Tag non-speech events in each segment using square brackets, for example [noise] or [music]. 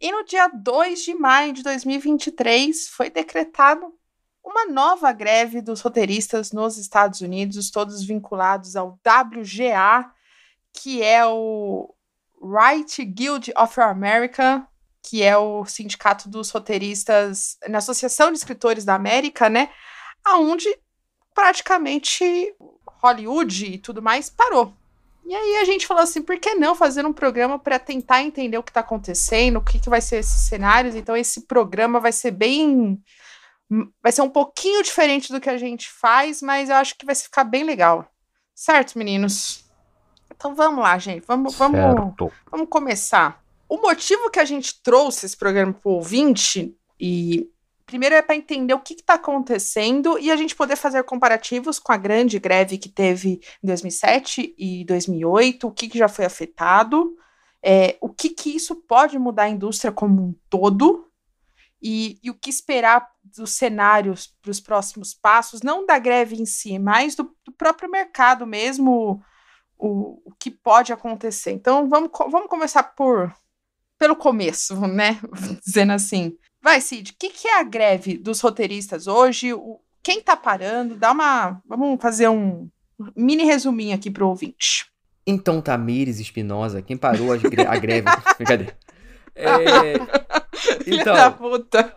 E no dia 2 de maio de 2023 foi decretado uma nova greve dos roteiristas nos Estados Unidos, todos vinculados ao WGA, que é o Right Guild of America, que é o sindicato dos roteiristas na Associação de Escritores da América, né? Aonde praticamente Hollywood e tudo mais parou. E aí a gente falou assim, por que não fazer um programa para tentar entender o que está acontecendo, o que, que vai ser esses cenários? Então esse programa vai ser bem vai ser um pouquinho diferente do que a gente faz, mas eu acho que vai ficar bem legal. Certo, meninos? Então vamos lá, gente. Vamos, vamos, vamos começar. O motivo que a gente trouxe esse programa para o ouvinte, e primeiro é para entender o que está acontecendo e a gente poder fazer comparativos com a grande greve que teve em 2007 e 2008, o que, que já foi afetado, é, o que, que isso pode mudar a indústria como um todo, e, e, o que esperar dos cenários para os próximos passos, não da greve em si, mas do, do próprio mercado mesmo, o, o, que pode acontecer. Então vamos, vamos começar por pelo começo, né? [laughs] Dizendo assim. Vai, Cid, o que, que, é a greve dos roteiristas hoje? O, quem está parando? Dá uma. Vamos fazer um mini resuminho aqui para o ouvinte. Então, Tamires Espinosa, quem parou a greve. [laughs] Cadê? É, então, da puta.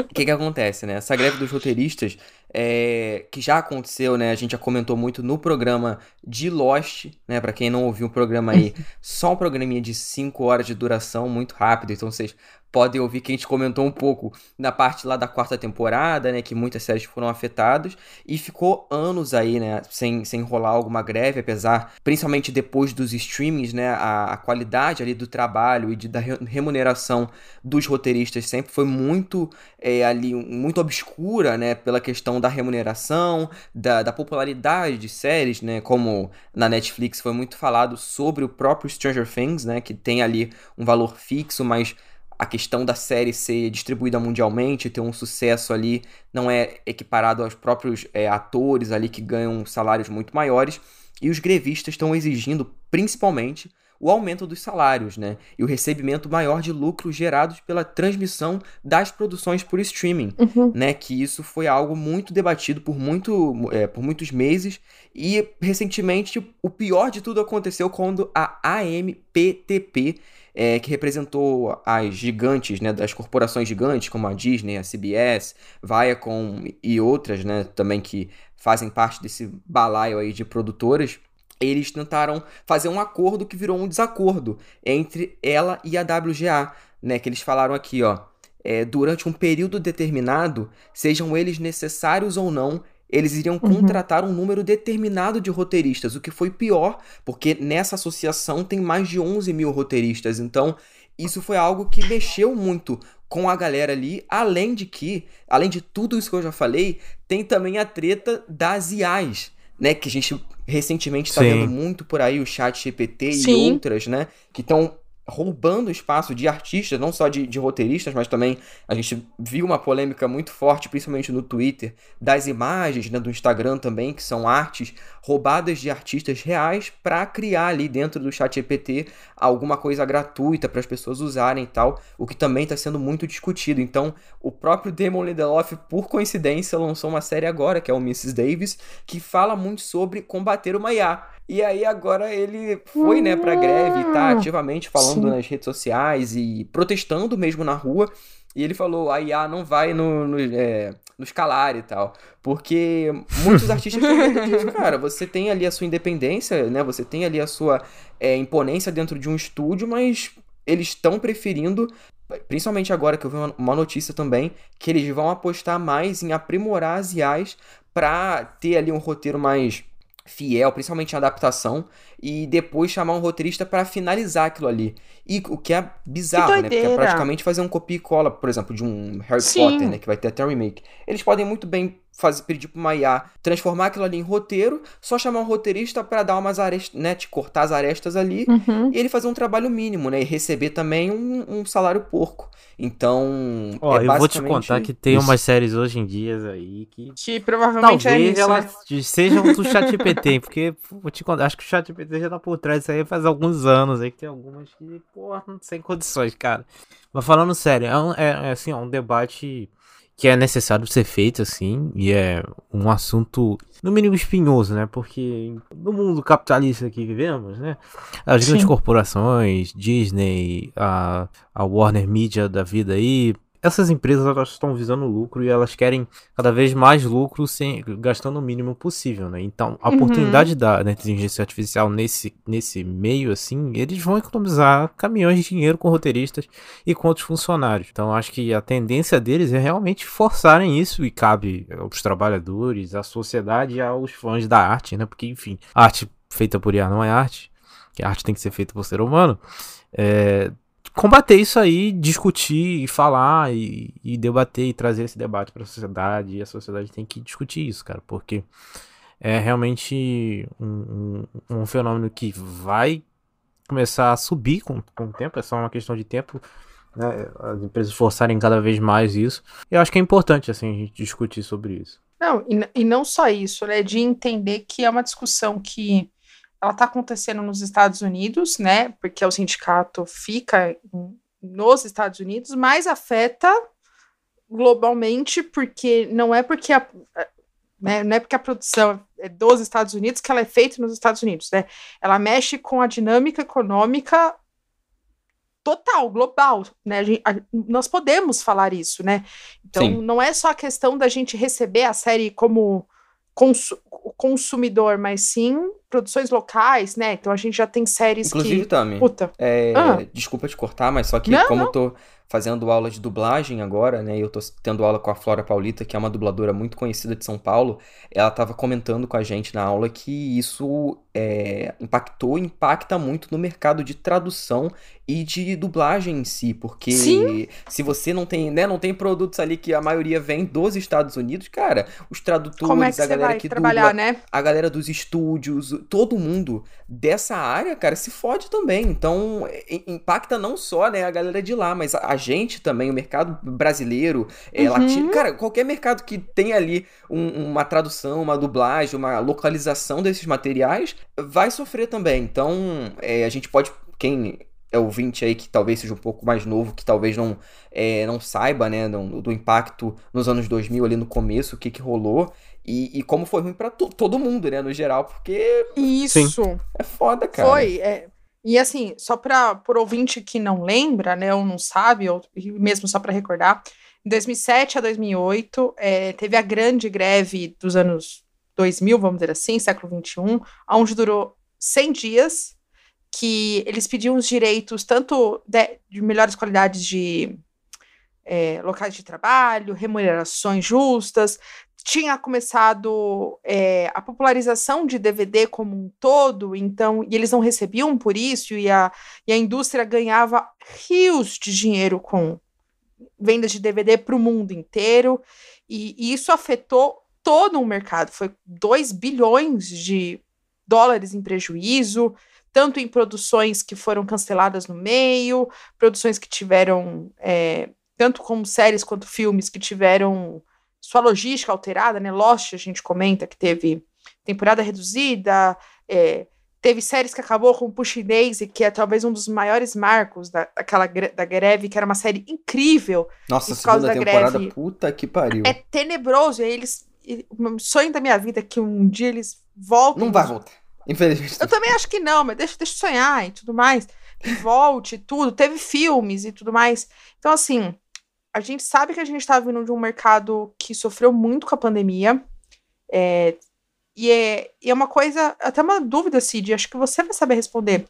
O que que acontece, né? Essa greve dos roteiristas, é, que já aconteceu, né? A gente já comentou muito no programa de Lost, né? Pra quem não ouviu o programa aí, [laughs] só um programinha de 5 horas de duração, muito rápido. Então vocês podem ouvir que a gente comentou um pouco na parte lá da quarta temporada, né, que muitas séries foram afetadas e ficou anos aí, né, sem, sem rolar alguma greve, apesar, principalmente depois dos streamings, né, a, a qualidade ali do trabalho e de, da remuneração dos roteiristas sempre foi muito é, ali, muito obscura, né, pela questão da remuneração, da, da popularidade de séries, né, como na Netflix foi muito falado sobre o próprio Stranger Things, né, que tem ali um valor fixo, mas a questão da série ser distribuída mundialmente, ter um sucesso ali, não é equiparado aos próprios é, atores ali que ganham salários muito maiores. E os grevistas estão exigindo, principalmente, o aumento dos salários, né? E o recebimento maior de lucros gerados pela transmissão das produções por streaming, uhum. né? Que isso foi algo muito debatido por, muito, é, por muitos meses. E recentemente, o pior de tudo aconteceu quando a AMPTP é, que representou as gigantes, né, das corporações gigantes, como a Disney, a CBS, Viacom e outras, né, também que fazem parte desse balaio aí de produtoras, eles tentaram fazer um acordo que virou um desacordo entre ela e a WGA, né, que eles falaram aqui, ó, é, durante um período determinado, sejam eles necessários ou não, eles iriam uhum. contratar um número determinado de roteiristas, o que foi pior, porque nessa associação tem mais de 11 mil roteiristas. Então, isso foi algo que mexeu muito com a galera ali, além de que, além de tudo isso que eu já falei, tem também a treta das IAs, né? Que a gente recentemente está vendo muito por aí, o chat GPT Sim. e outras, né? Que estão roubando espaço de artistas, não só de, de, roteiristas, mas também a gente viu uma polêmica muito forte, principalmente no Twitter, das imagens né, do Instagram também, que são artes roubadas de artistas reais para criar ali dentro do chat EPT alguma coisa gratuita para as pessoas usarem e tal, o que também está sendo muito discutido. Então, o próprio Damon Lindelof, por coincidência, lançou uma série agora, que é o Mrs. Davis, que fala muito sobre combater uma IA. E aí agora ele foi, né, pra greve e tá ativamente falando Sim. nas redes sociais e protestando mesmo na rua. E ele falou, a IA não vai no, no, é, no escalar e tal. Porque muitos [laughs] artistas têm cara. Você tem ali a sua independência, né? Você tem ali a sua é, imponência dentro de um estúdio, mas eles estão preferindo principalmente agora que eu vi uma notícia também, que eles vão apostar mais em aprimorar as IAs para ter ali um roteiro mais fiel, principalmente em adaptação, e depois chamar um roteirista para finalizar aquilo ali. E o que é bizarro, que né? Porque é praticamente fazer um copia e cola, por exemplo, de um Harry Sim. Potter, né? Que vai ter até remake. Eles podem muito bem fazer, pedir pra uma IA transformar aquilo ali em roteiro, só chamar um roteirista para dar umas arestas, né, te cortar as arestas ali, Uhum. e ele fazer um trabalho mínimo, né, e receber também um, um salário porco. Então, Ó, é eu vou te contar que tem isso. umas séries hoje em dia aí que Que provavelmente é talvez isso, elas né? sejam do ChatGPT, porque vou te contar, acho que o ChatGPT já tá por trás disso aí faz alguns anos aí que tem algumas que, porra, sem condições, cara. Mas falando sério, é, um, é, é, assim, é um debate que é necessário ser feito, assim, e é um assunto, no mínimo, espinhoso, né? Porque no mundo capitalista que vivemos, né? As grandes Sim. corporações, Disney, a, a Warner Media da vida aí, essas empresas elas estão visando lucro e elas querem cada vez mais lucro sem gastando o mínimo possível, né? Então, a Uhum. oportunidade da, da inteligência artificial nesse, nesse meio, assim, eles vão economizar caminhões de dinheiro com roteiristas e com outros funcionários. Então, acho que a tendência deles é realmente forçarem isso e cabe aos trabalhadores, à sociedade e aos fãs da arte, né? Porque, enfim, arte feita por IA não é arte, que a arte tem que ser feita por ser humano. É, combater isso aí, discutir e falar e, e debater e trazer esse debate para a sociedade. E a sociedade tem que discutir isso, cara, porque é realmente um, um, um fenômeno que vai começar a subir com, com o tempo, é só uma questão de tempo. Né, as empresas forçarem cada vez mais isso. Eu acho que é importante assim a gente discutir sobre isso. Não, e, e não só isso, né? De entender que é uma discussão que ela está acontecendo nos Estados Unidos, né? Porque o sindicato fica nos Estados Unidos, mas afeta globalmente, porque não é porque a, né, não é porque a produção é dos Estados Unidos que ela é feita nos Estados Unidos, né? Ela mexe com a dinâmica econômica total, global, né? A gen- a- nós podemos falar isso, né? Então, Sim. não é só a questão da gente receber a série como consu- consumidor, mas sim produções locais, né? Então, a gente já tem séries Inclusive, que... Tami, Puta, é, Ah. desculpa te cortar, mas só que Não, como eu tô fazendo aula de dublagem agora, né, e eu tô tendo aula com a Flora Paulita, que é uma dubladora muito conhecida de São Paulo, ela tava comentando com a gente na aula que isso é, impactou, impacta muito no mercado de tradução e de dublagem em si, porque Sim. se você não tem, né, não tem produtos ali que a maioria vem dos Estados Unidos, cara, os tradutores, é que a galera que dubla, né? a galera dos estúdios, todo mundo dessa área, cara, se fode também. Então, impacta não só, né, a galera de lá, mas a, gente também, o mercado brasileiro, é, Uhum. latino. Cara, qualquer mercado que tem ali um- uma tradução, uma dublagem, uma localização desses materiais, vai sofrer também. Então, é, a gente pode. Quem ouvinte aí que talvez seja um pouco mais novo, que talvez não, é, não saiba, né, do, do impacto nos anos 2000, ali no começo, o que que rolou. E, e como foi ruim pra to- todo mundo, né, no geral, porque Isso. é foda, cara. Foi, é. E assim, só para por ouvinte que não lembra, né, ou não sabe, ou mesmo só para recordar, em 2007 a 2008, é, teve a grande greve dos anos 2000, vamos dizer assim, século 21, onde durou 100 dias, que eles pediam os direitos tanto de, de melhores qualidades de é, locais de trabalho, remunerações justas, tinha começado é, a popularização de DVD como um todo, então, e eles não recebiam por isso, e a, e a indústria ganhava rios de dinheiro com vendas de DVD para o mundo inteiro, e, e isso afetou todo o mercado. Foi 2 bilhões de dólares em prejuízo, tanto em produções que foram canceladas no meio, produções que tiveram, é, tanto como séries quanto filmes que tiveram sua logística alterada, né? Lost, a gente comenta que teve temporada reduzida, é, teve séries que acabou com Push Daisy, que é talvez um dos maiores marcos da, daquela da greve, que era uma série incrível. Nossa, por causa da temporada, greve. puta que pariu. É tenebroso, e aí eles. e O sonho da minha vida é que um dia eles voltem. Não vai voltar. Infelizmente. Eu também acho que não, mas deixa, deixa eu sonhar e tudo mais. E volte e tudo. Teve filmes e tudo mais. Então, assim, a gente sabe que a gente tá vindo de um mercado que sofreu muito com a pandemia. É, e, é, e é uma coisa, até uma dúvida, Cid, acho que você vai saber responder.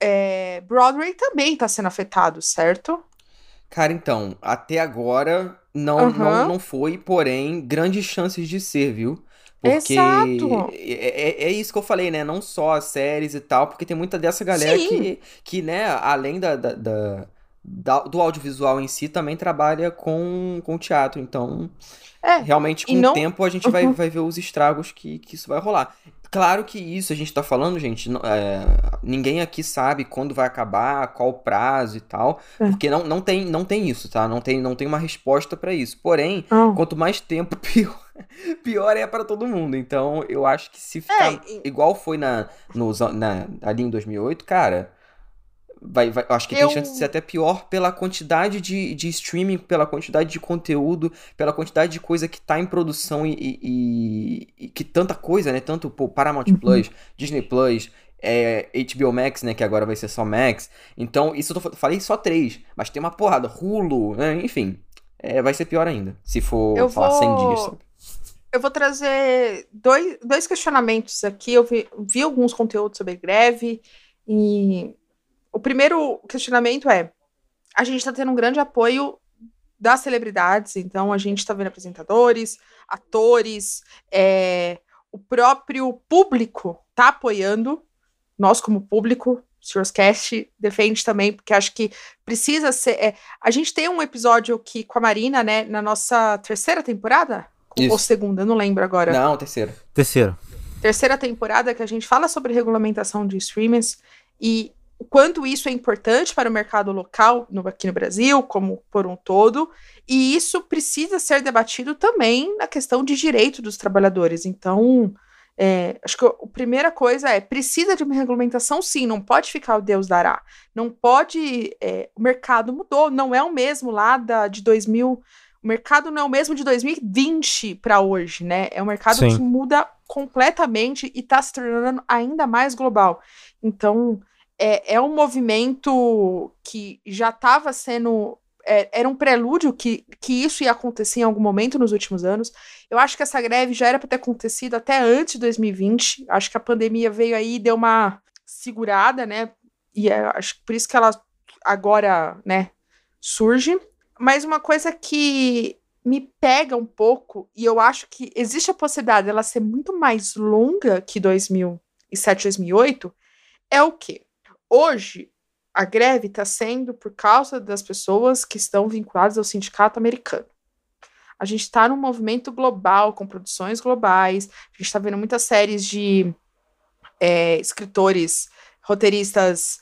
É, Broadway também tá sendo afetado, certo? Cara, então, até agora não, Aham. não, não foi, porém, grandes chances de ser, viu? Porque Exato. é, é, é isso que eu falei, né? Não só as séries e tal, porque tem muita dessa galera Sim. que, que, né, além da, da, da, do audiovisual em si também trabalha com, com teatro. Então, é, realmente, com não... o tempo, a gente uhum. vai, vai ver os estragos que, que isso vai rolar. Claro que isso a gente tá falando, gente, é, ninguém aqui sabe quando vai acabar, qual o prazo e tal, é. porque não, não, tem, não tem isso, tá? Não tem, não tem uma resposta para isso. Porém, oh. quanto mais tempo, [laughs] pior, [laughs] pior é para todo mundo. Então, eu acho que se ficar é, e... igual foi na, no, na, ali em 2008, cara, Vai, vai, acho que eu... tem chance de ser até pior pela quantidade de, de streaming, pela quantidade de conteúdo, pela quantidade de coisa que tá em produção e, e, e que tanta coisa, né? Tanto pô, Paramount uhum. Plus, Disney Plus, é, HBO Max, né? Que agora vai ser só Max. Então, isso eu tô, falei só três, mas tem uma porrada, Hulu, né? Enfim, é, vai ser pior ainda, se for eu falar vou... 100 dias. Sabe? Eu vou trazer dois, dois questionamentos aqui. Eu vi, vi alguns conteúdos sobre greve e o primeiro questionamento é: a gente está tendo um grande apoio das celebridades, então a gente está vendo apresentadores, atores, é, o próprio público está apoiando, nós como público, o Cast defende também, porque acho que precisa ser. É, a gente tem um episódio aqui com a Marina, né, na nossa terceira temporada? Isso. Ou segunda, não lembro agora. Não, terceira. Terceira. Terceira temporada que a gente fala sobre regulamentação de streamers e o quanto isso é importante para o mercado local no, aqui no Brasil, como por um todo, e isso precisa ser debatido também na questão de direito dos trabalhadores. Então, é, acho que a, primeira coisa é precisa de uma regulamentação, sim, não pode ficar o Deus dará. Não pode. É, o mercado mudou, não é o mesmo lá da, de 2000. O mercado não é o mesmo de 2020 para hoje, né? É um mercado sim. que muda completamente e está se tornando ainda mais global. Então, é, é um movimento que já estava sendo. É, era um prelúdio que, que isso ia acontecer em algum momento nos últimos anos. Eu acho que essa greve já era para ter acontecido até antes de 2020. Acho que a pandemia veio aí e deu uma segurada, né? E é, acho que por isso que ela agora, né, surge. Mas uma coisa que me pega um pouco, e eu acho que existe a possibilidade dela ser muito mais longa que 2007, 2008, é o quê? Hoje, a greve está sendo por causa das pessoas que estão vinculadas ao sindicato americano. A gente está num movimento global, com produções globais, a gente está vendo muitas séries de é, escritores, roteiristas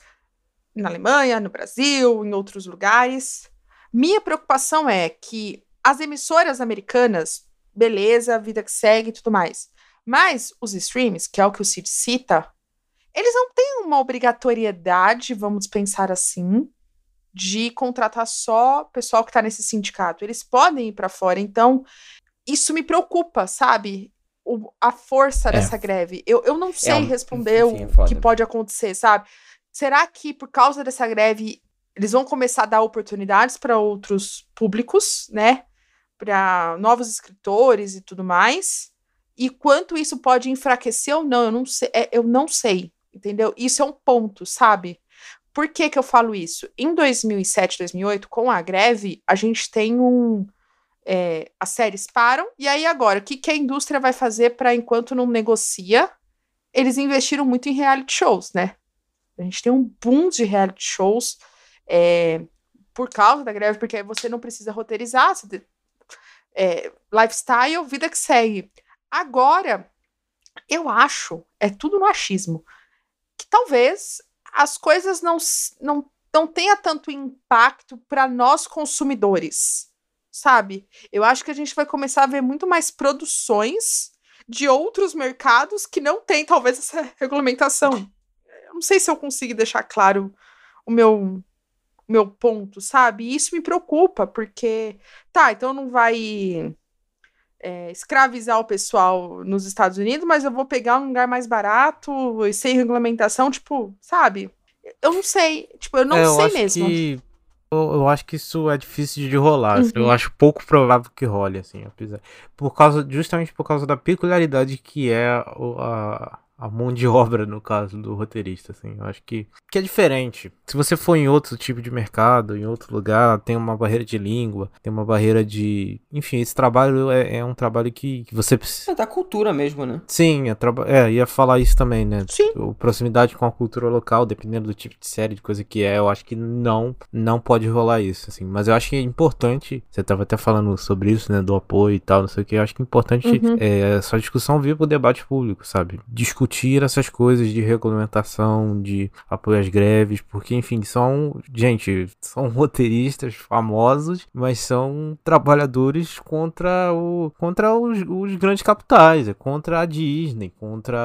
na Alemanha, no Brasil, em outros lugares. Minha preocupação é que as emissoras americanas, beleza, vida que segue e tudo mais, mas os streams, que é o que o Cid cita, eles não têm uma obrigatoriedade, vamos pensar assim, de contratar só pessoal que está nesse sindicato. Eles podem ir para fora. Então, isso me preocupa, sabe? O, a força é. dessa greve. Eu, eu não sei é um, responder enfim, o é que pode acontecer, sabe? Será que por causa dessa greve eles vão começar a dar oportunidades para outros públicos, né? Para novos escritores e tudo mais? E quanto isso pode enfraquecer ou não, eu não sei. É, eu não sei. Entendeu? Isso é um ponto, sabe? Por que, que eu falo isso? Em 2007, 2008, com a greve, a gente tem um. É, as séries param, e aí agora, o que, que a indústria vai fazer para enquanto não negocia? Eles investiram muito em reality shows, né? A gente tem um boom de reality shows é, por causa da greve, porque aí você não precisa roteirizar, você, é, lifestyle, vida que segue. Agora, eu acho, é tudo no achismo, que talvez as coisas não, não, não tenha tanto impacto para nós consumidores, sabe? Eu acho que a gente vai começar a ver muito mais produções de outros mercados que não tem talvez essa [laughs] regulamentação. Eu não sei se eu consigo deixar claro o meu meu ponto, sabe? E isso me preocupa, porque tá, então não vai é, escravizar o pessoal nos Estados Unidos, mas eu vou pegar um lugar mais barato e sem regulamentação, tipo, sabe? Eu não sei, tipo, eu não é, eu sei mesmo. Que, eu, eu, acho que isso é difícil de rolar. Uhum. Eu acho pouco provável que role, assim, apesar. Por causa, justamente por causa da peculiaridade que é a, a mão de [laughs] obra, no caso do roteirista, assim. Eu acho que, que é diferente. Se você for em outro tipo de mercado, em outro lugar, tem uma barreira de língua, tem uma barreira de. Enfim, esse trabalho é, é um trabalho que, que você precisa. É da cultura mesmo, né? Sim, é, traba... é, ia falar isso também, né? Sim. O proximidade com a cultura local, dependendo do tipo de série, de coisa que é, eu acho que não, não pode rolar isso, assim. Mas eu acho que é importante, você tava até falando sobre isso, né? Do apoio e tal, não sei o que. Eu acho que é importante Uhum. é, essa discussão vir pro debate público, sabe? Discutir essas coisas de regulamentação, de apoio às greves, porque, enfim, são, gente, são [laughs] roteiristas famosos, mas são trabalhadores contra, o, contra os, os grandes capitais, é contra a Disney, contra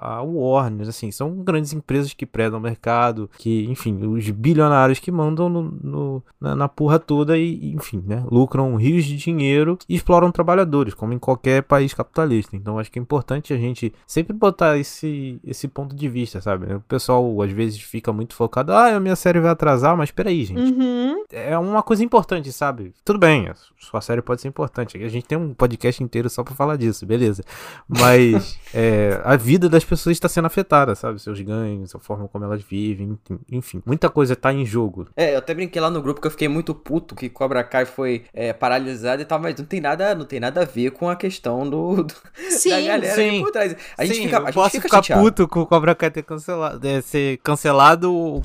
a a Warner, assim, são grandes empresas que predam o mercado, que, enfim, os bilionários que mandam no, no- na, na porra toda e, enfim, né, lucram rios de dinheiro e exploram trabalhadores, como em qualquer país capitalista. Então, acho que é importante a gente sempre botar esse, esse ponto de vista, sabe? O pessoal, às vezes, fica muito focado, ah, a minha série vai atrasar, mas peraí, gente Uhum. é uma coisa importante, sabe? Tudo bem, a sua série pode ser importante. A gente tem um podcast inteiro só pra falar disso, beleza. Mas [laughs] é, a vida das pessoas está sendo afetada, sabe? Seus ganhos, a forma como elas vivem, enfim. Muita coisa tá em jogo. É, eu até brinquei lá no grupo que eu fiquei muito puto que Cobra Kai foi é, paralisado e tal, mas não tem nada, não tem nada a ver com a questão do, do- Sim, da galera sim. por trás. A gente Sim, fica, a gente posso fica ficar chateado. puto com o Cobra Kai ter cancelado, é, ser cancelado,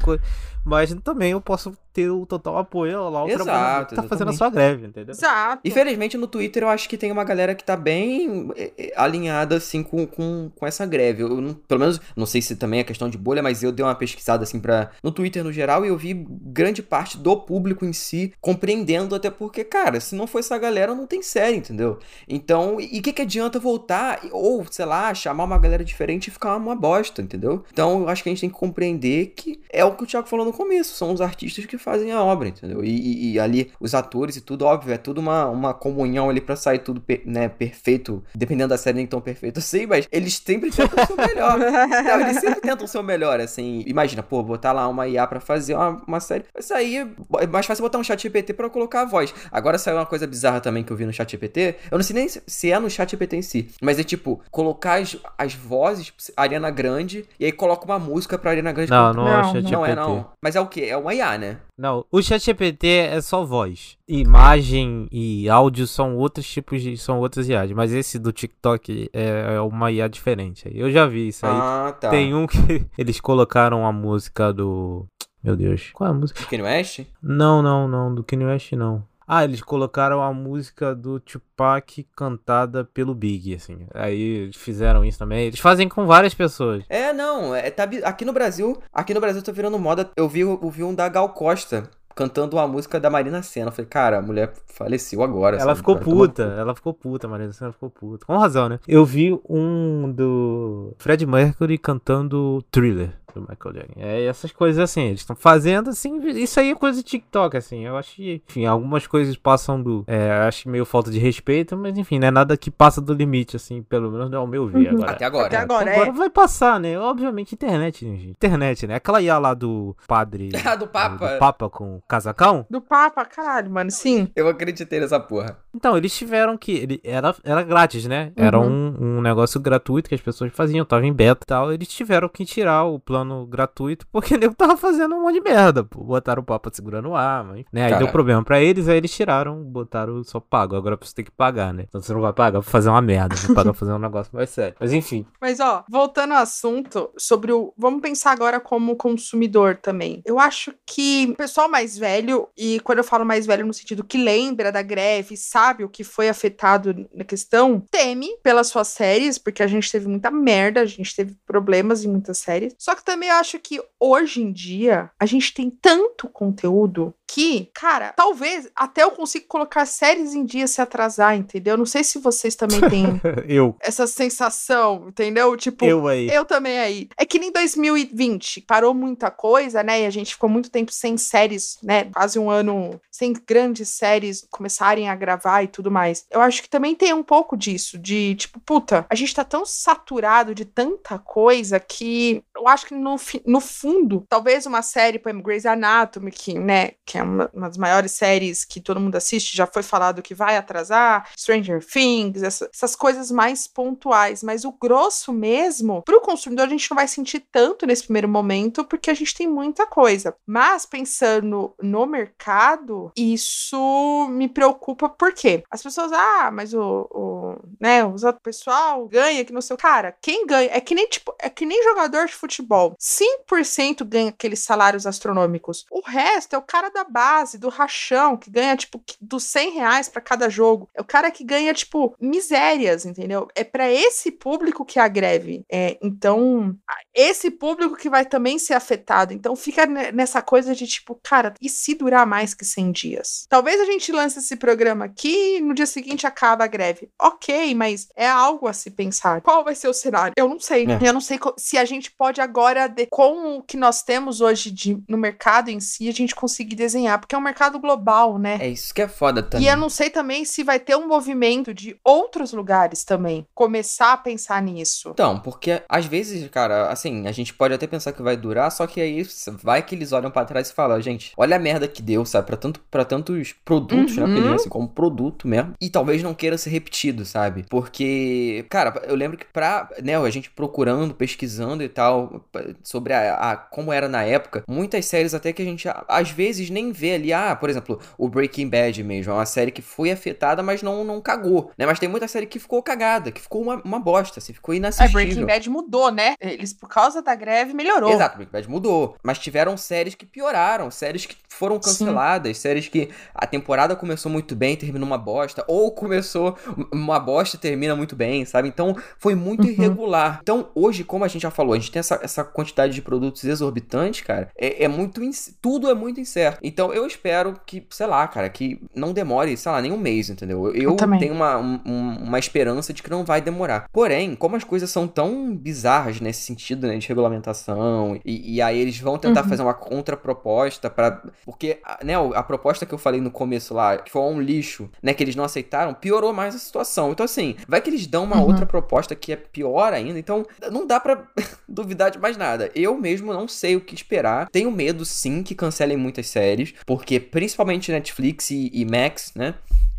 mas também eu posso ter o total apoio lá ao Exato, trabalhador que tá fazendo a sua greve, entendeu? Exato. Infelizmente, no Twitter, eu acho que tem uma galera que tá bem é, é, alinhada, assim, com, com, com essa greve. Eu, não- pelo menos, não sei se também é questão de bolha, mas eu dei uma pesquisada, assim, pra, no Twitter no geral, e eu vi grande parte do público em si compreendendo, até porque, cara, se não for essa galera, não tem série, entendeu? Então, e o que, que adianta voltar, ou, sei lá, chamar uma galera diferente e ficar uma bosta, entendeu? Então, eu acho que a gente tem que compreender que é o que o Thiago falou no começo, são os artistas que fazem a obra, entendeu? E, e- e ali, os atores e tudo, óbvio, é tudo uma, uma comunhão ali pra sair tudo, per- né, perfeito, dependendo da série nem tão perfeito assim, mas eles sempre tentam o seu melhor. [laughs] Não, eles sempre tentam o seu melhor, assim. Imagina, pô, botar lá uma IA pra fazer uma, uma série. Vai sair. É mais fácil botar um chat GPT pra colocar a voz. Agora saiu uma coisa bizarra também que eu vi no chat GPT. Eu não sei nem se- é no chat GPT em si. Mas é tipo, colocar as, as vozes, Ariana Grande, e aí coloca uma música pra Ariana Grande Não, não, é o Não, ChatGPT. Não é, não. Mas é o quê? É uma IA, né? Não, o ChatGPT é só voz. Imagem e áudio são outros tipos de. são outras IAs. Mas esse do TikTok é, é uma IA diferente. Eu já vi isso aí. Ah, tá. Tem um que [laughs] eles colocaram a música do. Meu Deus. Qual é a música? De Kanye West? Não, não, não. Do Kanye West não. Ah, eles colocaram a música do Tupac cantada pelo Big, assim. Aí fizeram isso também. Eles fazem com várias pessoas. É, não, é, tá, aqui no Brasil, aqui no Brasil tá virando moda. Eu vi, eu vi um da Gal Costa cantando uma música da Marina Senna. Eu falei, cara, a mulher faleceu agora. Ela sabe? ficou Vai tomar- puta, ela ficou puta, Maria Senna ficou puta. Com razão, né? Eu vi um do Fred Mercury cantando Thriller do Michael Jackson. É essas coisas assim, eles estão fazendo assim, isso aí é coisa de TikTok, assim. Eu acho que, enfim, algumas coisas passam do. É, acho meio falta de respeito, mas enfim, não é nada que passa do limite, assim, pelo menos ao meu ver. Uhum. Agora, Até agora. Até né? agora, Agora é. vai passar, né? Obviamente, internet, né, gente? Internet, né? Aquela IA lá do padre. [laughs] Ah, do Papa. Do Papa com o casacão. Do Papa, caralho, mano, sim. Eu acreditei nessa porra. Então, eles tiveram que. Ele, era, era grátis, né? Era Uhum. um, um negócio gratuito que as pessoas faziam, tava em beta e tal. Eles tiveram que tirar o plano gratuito [laughs] porque o nego tava fazendo um monte de merda. Pô. Botaram o Papa segurando arma, hein? né? Aí deu problema pra eles, aí eles tiraram, botaram só pago. Agora você tem que pagar, né? Então você não vai pagar pra fazer uma merda, vai pagar pra fazer um negócio mais sério. Mas enfim. [laughs] Mas, ó, voltando ao assunto sobre o. Vamos pensar agora como consumidor também. Eu acho que o pessoal mais velho, e quando eu falo mais velho no sentido que lembra da greve, sabe o que foi afetado na questão, teme pelas suas séries, porque a gente teve muita merda, a gente teve problemas em muitas séries. Só que também eu acho que hoje em dia a gente tem tanto conteúdo que, cara, talvez até eu consiga colocar séries em dia se atrasar, entendeu? Não sei se vocês também [laughs] têm eu. essa sensação, entendeu? Tipo, Eu aí. eu também aí. É que nem 2020 parou muita coisa, né? E a gente ficou muito tempo sem séries, né? Quase um ano sem grandes séries começarem a gravar e tudo mais. Eu acho que também tem um pouco disso, de tipo, puta, a gente tá tão saturado de tanta coisa que eu acho que no, no fundo, talvez uma série, exemplo, Grey's Anatomy, que, né, que é uma, uma, das maiores séries que todo mundo assiste, já foi falado que vai atrasar, Stranger Things, essa, essas coisas mais pontuais, mas o grosso mesmo, para o consumidor a gente não vai sentir tanto nesse primeiro momento, porque a gente tem muita coisa. Mas pensando no mercado, isso me preocupa porque as pessoas, ah, mas o, o né, o pessoal ganha que no seu cara, quem ganha é que nem tipo, é que nem jogador de futebol. 5% ganha aqueles salários astronômicos. O resto é o cara da base, do rachão, que ganha tipo dos 100 reais para cada jogo. É o cara que ganha tipo misérias, entendeu? É para esse público que a greve. É, então, esse público que vai também ser afetado. Então fica nessa coisa de tipo, cara, e se durar mais que 100 dias? Talvez a gente lance esse programa aqui e no dia seguinte acaba a greve. Ok, mas é algo a se pensar. Qual vai ser o cenário? Eu não sei. É. Eu não sei se a gente pode agora, de, com o que nós temos hoje de, no mercado em si, a gente conseguir desenhar, porque é um mercado global, né? É isso que é foda também. E eu não sei também se vai ter um movimento de outros lugares também começar a pensar nisso. Então, porque às vezes, cara, assim, a gente pode até pensar que vai durar, só que aí vai que eles olham para trás e falam, gente, olha a merda que deu, sabe, para tanto para tantos produtos, né, uhum. né, assim, como produto mesmo, e talvez não queira ser repetido, sabe? Porque, cara, eu lembro que pra, né, a gente procurando, pesquisando e tal sobre a, a como era na época, muitas séries até que a gente às vezes nem vê ali, ah, por exemplo, o Breaking Bad mesmo, é uma série que foi afetada, mas não não cagou, né? Mas tem muita série que ficou cagada, que ficou uma, uma bosta, assim, ficou inassistível. É, Breaking Bad mudou, né? Eles por causa da greve melhorou. Exato, Breaking Bad mudou, mas tiveram séries que pioraram, séries que foram canceladas, Sim. séries que a temporada começou muito bem, terminou uma bosta, ou começou uma bosta e termina muito bem, sabe? Então foi muito uhum. irregular. Então hoje, como a gente já falou, a gente tem essa, essa quantidade de produtos exorbitantes, cara, é, é muito. Tudo é muito incerto. Então eu espero que, sei lá, cara, que não demore, sei lá, nem um mês, entendeu? Eu, eu tenho uma, um, uma esperança de que não vai demorar. Porém, como as coisas são tão bizarras nesse sentido, né, de regulamentação, e, e aí eles vão tentar uhum. fazer uma contraproposta para Porque, né, a proposta que eu falei no começo lá, que foi um lixo, né, que eles não aceitaram, piorou mais a situação. Então, assim, vai que eles dão uma uhum. outra proposta que é pior ainda. Então, não dá para [laughs] duvidar de mais nada. Eu mesmo não sei o que esperar. Tenho medo, sim, que cancelem muitas séries, porque principalmente Netflix e, e Max, né?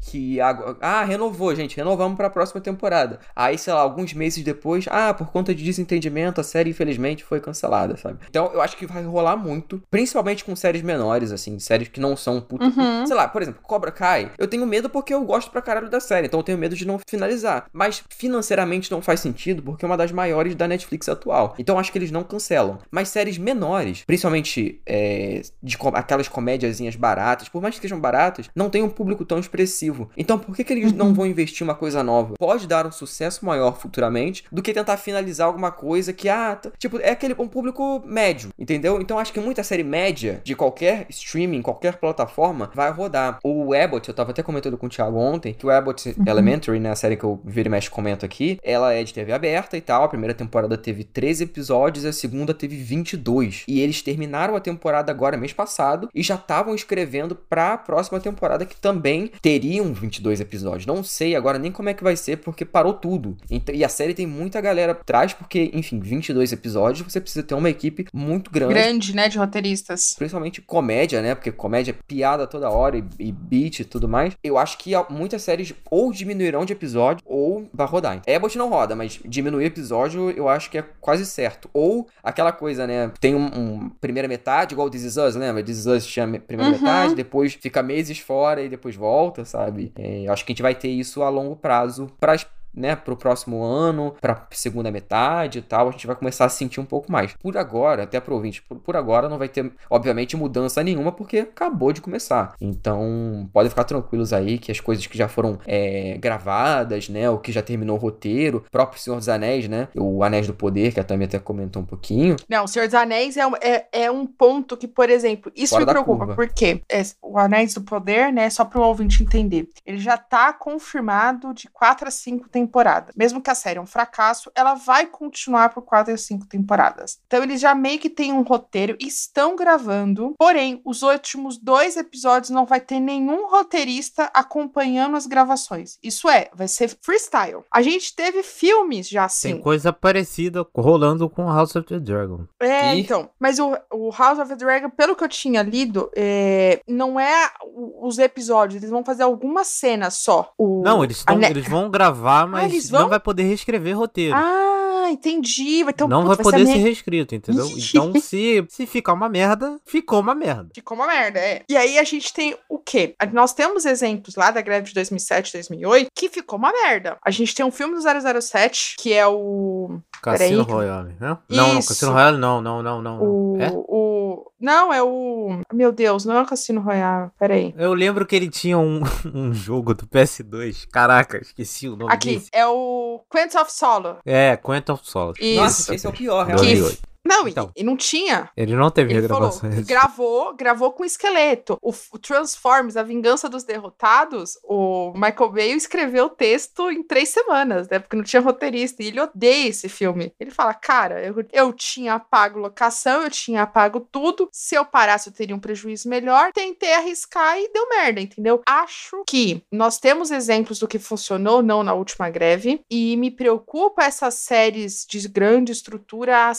Que ah, renovou, gente, renovamos para a próxima temporada. Aí, sei lá, alguns meses depois, ah, por conta de desentendimento, a série infelizmente foi cancelada, sabe? Então, eu acho que vai rolar muito, principalmente com séries menores, assim, séries que não são puta, uhum. sei lá, por exemplo, Cobra Kai. Eu tenho medo porque eu gosto pra caralho da série, então eu tenho medo de não finalizar. Mas financeiramente não faz sentido porque é uma das maiores da Netflix atual. Então, acho que eles não cancelam. Mas séries menores, principalmente é, de aquelas comédiazinhas baratas, por mais que sejam baratas, não tem um público tão expressivo então por que, que eles não uhum. vão investir uma coisa nova? Pode dar um sucesso maior futuramente do que tentar finalizar alguma coisa que, ah, tipo, é aquele um público médio, entendeu? Então acho que muita série média de qualquer streaming, qualquer plataforma, vai rodar. O Abbott, eu tava até comentando com o Thiago ontem, que o Abbott uhum. Elementary, né, a série que eu vira e mexe comento aqui, ela é de TV aberta e tal. A primeira temporada teve 13 episódios, a segunda teve 22. E eles terminaram a temporada agora, mês passado, e já estavam escrevendo pra próxima temporada que também teriam 22 episódios. Não sei agora nem como é que vai ser, porque parou tudo. Então, e a série tem muita galera atrás, porque, enfim, 22 episódios, você precisa ter uma equipe muito grande. Grande, né, de roteiristas. Principalmente comédia, né? Porque comédia é piada toda hora e, e beat e tudo mais. Eu acho que muitas séries ou diminuirão de episódio ou vai rodar. Abbott não roda, mas diminuir episódio eu acho que é quase certo. Ou aquela coisa, né? Tem um, um primeira metade, igual This Is Us, lembra? This Is Us tinha primeira uhum. metade, depois fica meses fora e depois volta, sabe? Sabe? É, acho que a gente vai ter isso a longo prazo para as né, pro próximo ano, pra segunda metade e tal, a gente vai começar a sentir um pouco mais. Por agora, até pro ouvinte, por, por agora não vai ter, obviamente, mudança nenhuma, porque acabou de começar. Então, podem ficar tranquilos aí que as coisas que já foram é, gravadas, né, o que já terminou o roteiro, próprio Senhor dos Anéis, né, o Anéis do Poder, que a Tami até comentou um pouquinho. Não, o Senhor dos Anéis é, um, é, é um ponto que, por exemplo, isso Fora me preocupa, porque é, o Anéis do Poder, né, só pro ouvinte entender, ele já tá confirmado de 4 a 5 temporadas temporada. Mesmo que a série é um fracasso, ela vai continuar por quatro ou cinco temporadas. Então eles já meio que têm um roteiro, estão gravando, porém, os últimos dois episódios não vai ter nenhum roteirista acompanhando as gravações. Isso é, vai ser freestyle. A gente teve filmes já assim. Tem coisa parecida rolando com House of the Dragon. É, Ih. então. Mas o, o House of the Dragon, pelo que eu tinha lido, é, não é os episódios, eles vão fazer algumas cenas só. O, Não, eles, tão, eles vão gravar, mas [laughs] eles não vão? vai poder reescrever roteiro. Ah, entendi. Vai ter um não vai poder ser ser reescrito, entendeu? Então, se, se ficar uma merda, ficou uma merda. Ficou uma merda, é. E aí a gente tem o quê? Nós temos exemplos lá da greve de 2007, 2008, que ficou uma merda. A gente tem um filme do 007, que é o... Cassino. Royale, né? Não, não. Cassino Royale não, não, não, não. O, não. É? o... Não, é o... Meu Deus, não é o Cassino Royale. Peraí. Eu lembro que ele tinha um, [laughs] um jogo do PS2. Caraca, esqueci o nome Aqui, desse. é o Quentin of Solo. É, Quantum of Solace. Isso. Nossa, esse é o pior, realmente. 2008. Não, e- Então. e, não tinha. Ele não teve Ele falou, regravações. gravou, gravou com esqueleto. O, o Transformers, A Vingança dos Derrotados, o Michael Bay escreveu o texto em três semanas, né? Porque não tinha roteirista. E ele odeia esse filme. Ele fala, cara, eu, eu tinha pago locação, eu tinha pago tudo. Se eu parasse, eu teria um prejuízo melhor. Tentei arriscar e deu merda, entendeu? Acho que nós temos exemplos do que funcionou não na última greve. E me preocupa essas séries de grande estrutura a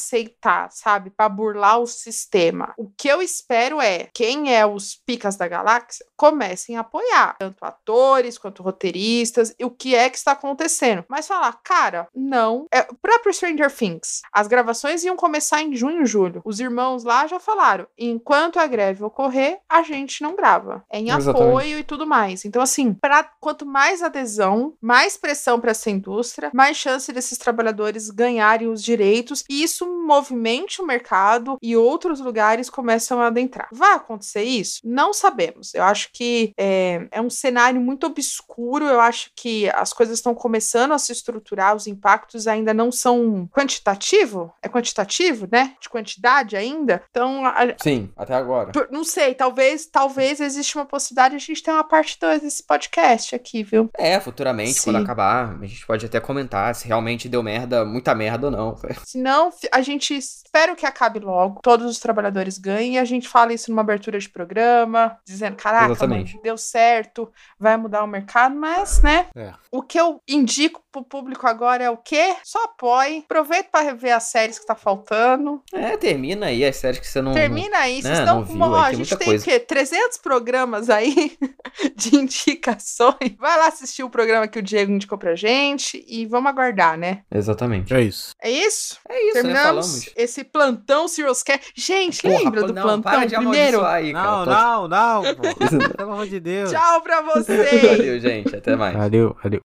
sabe? Pra burlar o sistema. O que eu espero é quem é os picas da galáxia comecem a apoiar, tanto atores quanto roteiristas, e o que é que está acontecendo. Mas falar, cara, não. É, o próprio Stranger Things. As gravações iam começar em junho, julho. Os irmãos lá já falaram: enquanto a greve ocorrer, a gente não grava. É em Exatamente. apoio e tudo mais. Então, assim, pra, quanto mais adesão, mais pressão para essa indústria, mais chance desses trabalhadores ganharem os direitos e isso movimente o mercado e outros lugares começam a adentrar. Vai acontecer isso? Não sabemos. Eu acho que é, é um cenário muito obscuro. Eu acho que as coisas estão começando a se estruturar, os impactos ainda não são quantitativo? É quantitativo, né? De quantidade ainda. Então, a- Sim, até agora. por- Não sei, talvez, talvez exista uma possibilidade de a gente ter uma parte 2 desse podcast aqui, viu? É, futuramente, quando Sim. acabar, a gente pode até comentar se realmente deu merda, muita merda ou não. Se não, a gente espera que acabe logo, todos os trabalhadores ganhem e a gente fala isso numa abertura de programa, dizendo, caraca, mano, deu certo, vai mudar o mercado, mas, né? É. O que eu indico pro público agora é o quê? Só apoie, aproveita pra rever as séries que tá faltando, É, termina aí as séries que você não. termina aí, vocês né, estão não com ó, a gente muita tem coisa. o quê? 300 programas aí [laughs] de indicações. Vai lá assistir o programa que o Diego indicou pra gente e vamos aguardar, né? Exatamente. É isso. É isso? É isso, né? Terminamos Falamos. esse plantão Serious Cast. Gente, Porra, lembra do não, plantão para de primeiro? aí, cara. Não, Tô- não, não, pô. [laughs] Pelo amor de Deus. Tchau pra vocês! Valeu, gente. Até mais. Valeu, valeu.